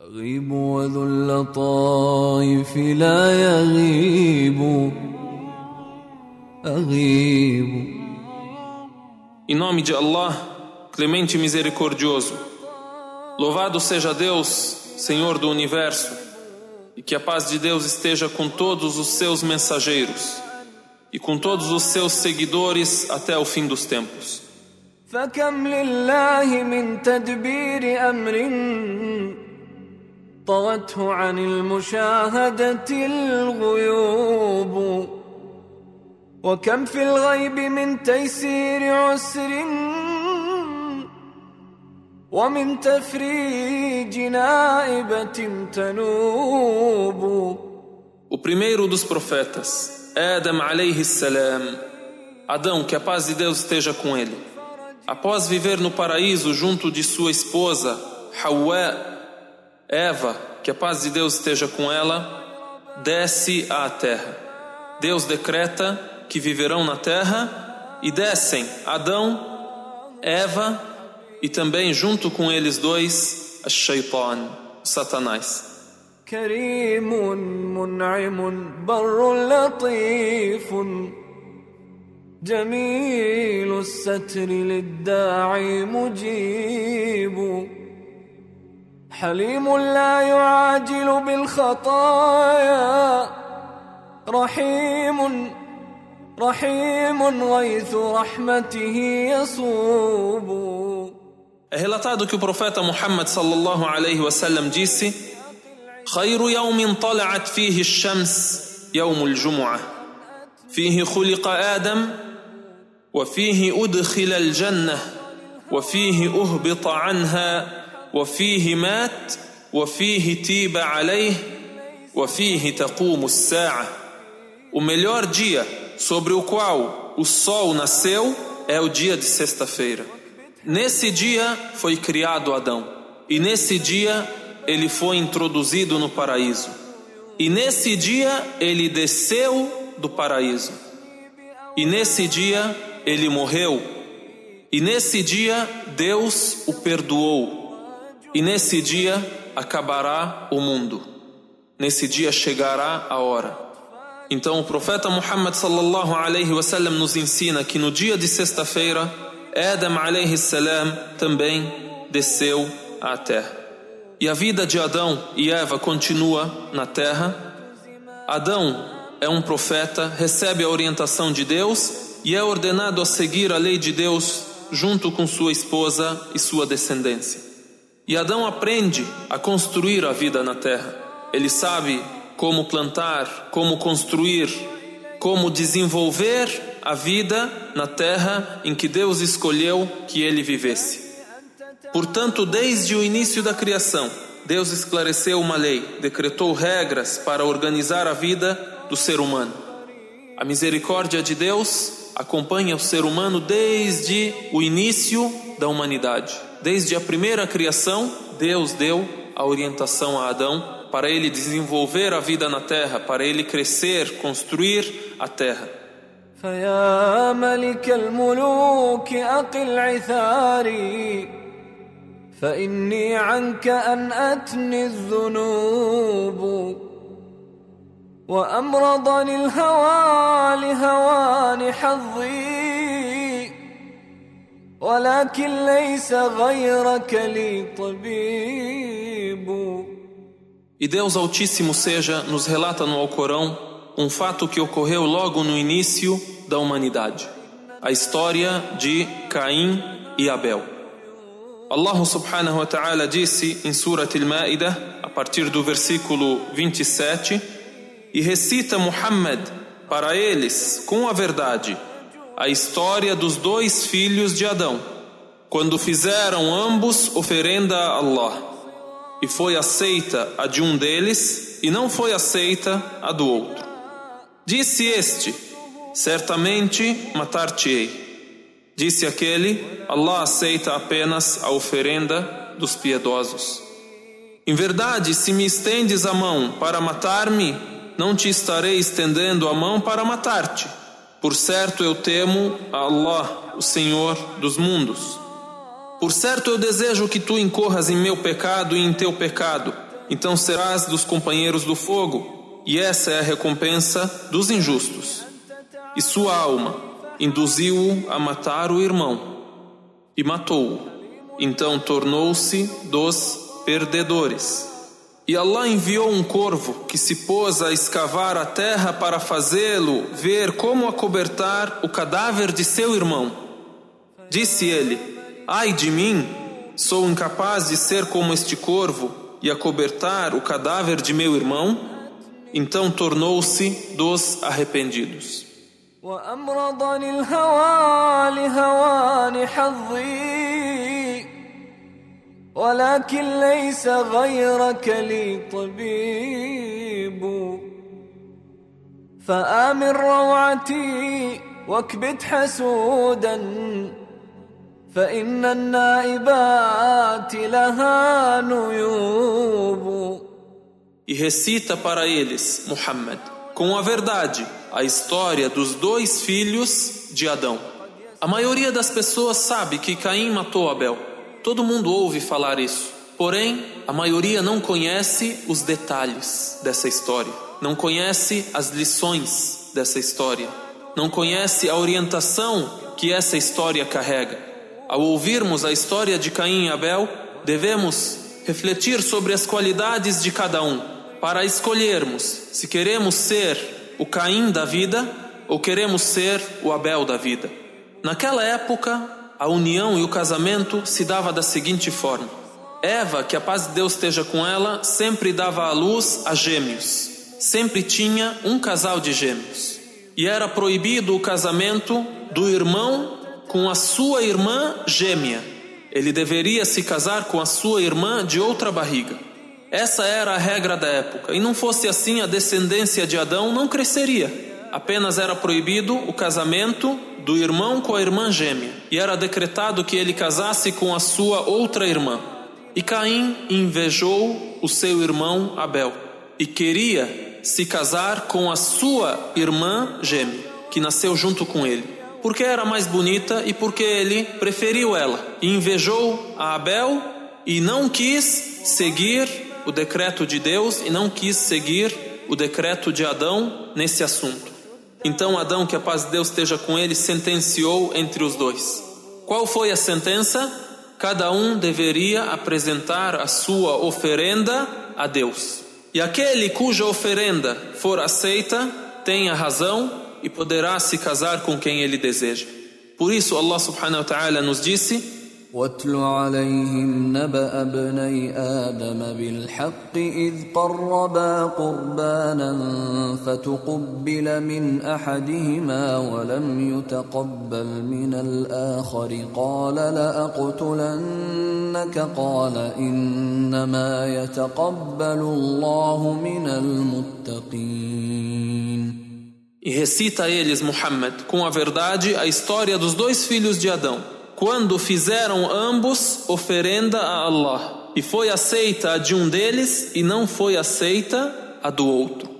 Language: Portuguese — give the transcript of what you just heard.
أغيب وذو اللطائف لا يغيب أغيب Em nome de Allah, clemente e misericordioso. Louvado seja Deus, Senhor do universo, e que a paz de Deus esteja com todos os seus mensageiros e com todos os seus seguidores até o fim dos tempos. فكم لله من تدبير أمر طوته عن المشاهدة الغيوب وكم في الغيب من تيسير عسر ومن تفريج نائبة تنوب O primeiro dos profetas, Adam alayhi salam, Adão, que a paz de Deus esteja com ele. Após viver no paraíso junto de sua esposa, Hawa, Eva, que a paz de Deus esteja com ela, desce à terra. Deus decreta que viverão na terra e descem Adão, Eva e também junto com eles dois, Shaitan, Satanás. كريم منعم بر لطيف جميل الستر للداعي مجيب حليم لا يعاجل بالخطايا. رحيم رحيم غيث رحمته يصوب. relatado que o profeta Muhammad sallallahu alaihi wasallam disse: خير يوم طلعت فيه الشمس يوم الجمعة. فيه خلق آدم وفيه أدخل الجنة وفيه أهبط عنها وفيه مات وفيه تيب عليه وفيه تقوم الساعة O melhor dia sobre o qual o sol nasceu é o dia de sexta-feira. Nesse dia foi criado Adão, e nesse dia ele foi introduzido no paraíso. E nesse dia ele desceu do paraíso. E nesse dia ele morreu. E nesse dia Deus o perdoou. e nesse dia acabará o mundo. Nesse dia chegará a hora. Então o profeta Muhammad sallallahu alaihi wasallam nos ensina que no dia de sexta-feira Adam alaihi salam também desceu à terra. E a vida de Adão e Eva continua na terra. Adão é um profeta, recebe a orientação de Deus e é ordenado a seguir a lei de Deus junto com sua esposa e sua descendência. E Adão aprende a construir a vida na terra. Ele sabe como plantar, como construir, como desenvolver a vida na terra em que Deus escolheu que ele vivesse. Portanto, desde o início da criação, Deus esclareceu uma lei, decretou regras para organizar a vida do ser humano. A misericórdia de Deus acompanha o ser humano desde o início da humanidade. Desde a primeira criação, Deus deu a orientação a Adão para ele desenvolver a vida na terra, para ele crescer, construir a terra. فيا ملك الملوك أقل عثاري فإني عنك أن أتني الذنوب وأمرضني الهوى لهوان حظي ولكن ليس غيرك لي طبيب E Deus Altíssimo seja nos relata no Alcorão um fato que ocorreu logo no início da humanidade. A história de Caim e Abel. Allah subhanahu wa ta'ala disse em Surat al-Ma'idah, a partir do versículo 27, e recita Muhammad para eles com a verdade a história dos dois filhos de Adão, quando fizeram ambos oferenda a Allah e foi aceita a de um deles e não foi aceita a do outro. Disse este: Certamente matar-te-ei. Disse aquele: Allah aceita apenas a oferenda dos piedosos. Em verdade, se me estendes a mão para matar-me, não te estarei estendendo a mão para matar-te. Por certo, eu temo a Allah, o Senhor dos mundos. Por certo, eu desejo que tu incorras em meu pecado e em teu pecado, então serás dos companheiros do fogo, e essa é a recompensa dos injustos. E sua alma induziu-o a matar o irmão, e matou-o. Então tornou-se dos perdedores. E Allah enviou um corvo que se pôs a escavar a terra para fazê-lo ver como acobertar o cadáver de seu irmão. Disse ele: Ai de mim, sou incapaz de ser como este corvo e acobertar o cadáver de meu irmão. Então tornou-se dos arrependidos. ولكن ليس غيرك لي طبيب فآمن روعتي واكبت حسودا فإن النائبات لها نيوب E recita para eles, Muhammad, com a verdade, a história dos dois filhos de Adão. A maioria das pessoas sabe que Caim matou Abel. Todo mundo ouve falar isso. Porém, a maioria não conhece os detalhes dessa história, não conhece as lições dessa história, não conhece a orientação que essa história carrega. Ao ouvirmos a história de Caim e Abel, devemos refletir sobre as qualidades de cada um, para escolhermos se queremos ser o Caim da vida ou queremos ser o Abel da vida. Naquela época, a união e o casamento se dava da seguinte forma: Eva, que a paz de Deus esteja com ela, sempre dava à luz a gêmeos. Sempre tinha um casal de gêmeos. E era proibido o casamento do irmão com a sua irmã gêmea. Ele deveria se casar com a sua irmã de outra barriga. Essa era a regra da época. E não fosse assim, a descendência de Adão não cresceria. Apenas era proibido o casamento do irmão com a irmã gêmea, e era decretado que ele casasse com a sua outra irmã. E Caim invejou o seu irmão Abel e queria se casar com a sua irmã gêmea, que nasceu junto com ele, porque era mais bonita e porque ele preferiu ela. E invejou a Abel e não quis seguir o decreto de Deus e não quis seguir o decreto de Adão nesse assunto. Então Adão, que a paz de Deus esteja com ele, sentenciou entre os dois. Qual foi a sentença? Cada um deveria apresentar a sua oferenda a Deus. E aquele cuja oferenda for aceita tem a razão e poderá se casar com quem ele deseja. Por isso Allah subhanahu wa ta'ala nos disse: واتل عليهم نبأ ابني آدم بالحق إذ قربا قربانا فتقبل من أحدهما ولم يتقبل من الآخر. قال لأقتلنك؟ قال إنما يتقبل الله من المتقين. E recita a eles, Muhammad, com a verdade, a história dos dois filhos de Adão. Quando fizeram ambos oferenda a Allah, e foi aceita a de um deles e não foi aceita a do outro.